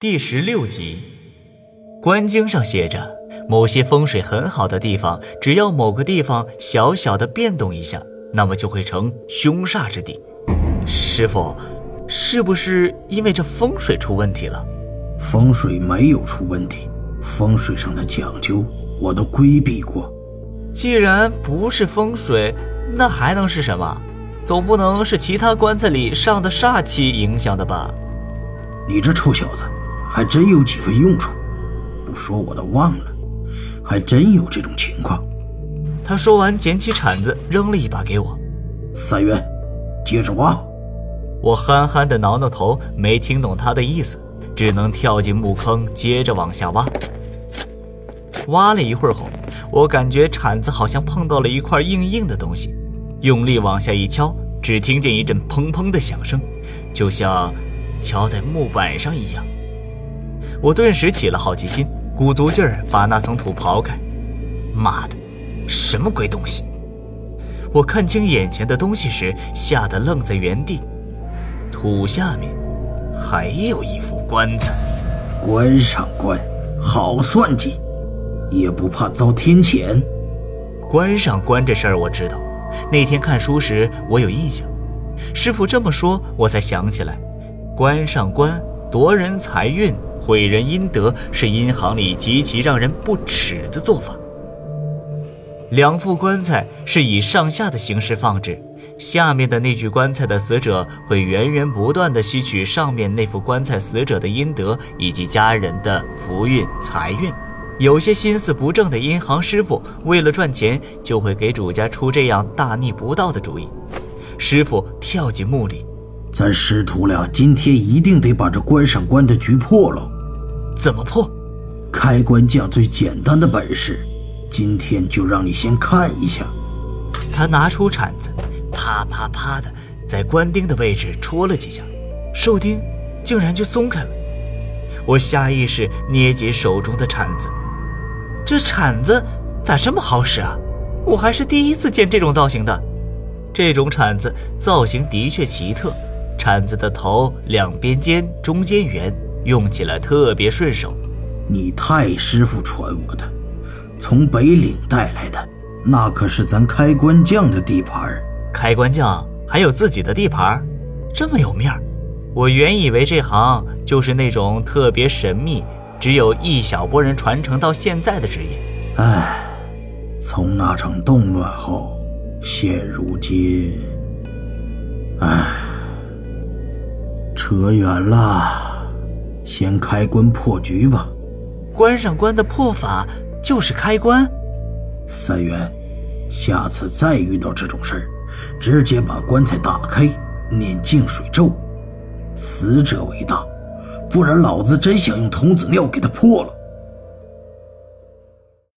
第十六集，《官经》上写着，某些风水很好的地方，只要某个地方小小的变动一下，那么就会成凶煞之地。师傅，是不是因为这风水出问题了？风水没有出问题，风水上的讲究我都规避过。既然不是风水，那还能是什么？总不能是其他棺材里上的煞气影响的吧？你这臭小子！还真有几分用处，不说我都忘了，还真有这种情况。他说完，捡起铲子扔了一把给我。三元，接着挖。我憨憨的挠挠头，没听懂他的意思，只能跳进木坑，接着往下挖。挖了一会儿后，我感觉铲子好像碰到了一块硬硬的东西，用力往下一敲，只听见一阵砰砰的响声，就像敲在木板上一样。我顿时起了好奇心，鼓足劲儿把那层土刨开。妈的，什么鬼东西！我看清眼前的东西时，吓得愣在原地。土下面还有一副棺材。关上棺，好算计，也不怕遭天谴。关上棺这事儿我知道，那天看书时我有印象。师傅这么说，我才想起来，关上棺夺人财运。毁人阴德是阴行里极其让人不齿的做法。两副棺材是以上下的形式放置，下面的那具棺材的死者会源源不断地吸取上面那副棺材死者的阴德以及家人的福运财运。有些心思不正的阴行师傅为了赚钱，就会给主家出这样大逆不道的主意。师傅跳进墓里。咱师徒俩今天一定得把这关上关的局破了。怎么破？开关匠最简单的本事，今天就让你先看一下。他拿出铲子，啪啪啪的在关钉的位置戳了几下，寿钉竟然就松开了。我下意识捏紧手中的铲子，这铲子咋这么好使啊？我还是第一次见这种造型的。这种铲子造型的确奇特。铲子的头两边尖，中间圆，用起来特别顺手。你太师傅传我的，从北岭带来的，那可是咱开关匠的地盘开关匠还有自己的地盘，这么有面儿。我原以为这行就是那种特别神秘，只有一小波人传承到现在的职业。唉，从那场动乱后，现如今，唉。扯远了，先开棺破局吧。关上棺的破法就是开棺。三元，下次再遇到这种事儿，直接把棺材打开，念净水咒，死者为大，不然老子真想用童子尿给他破了。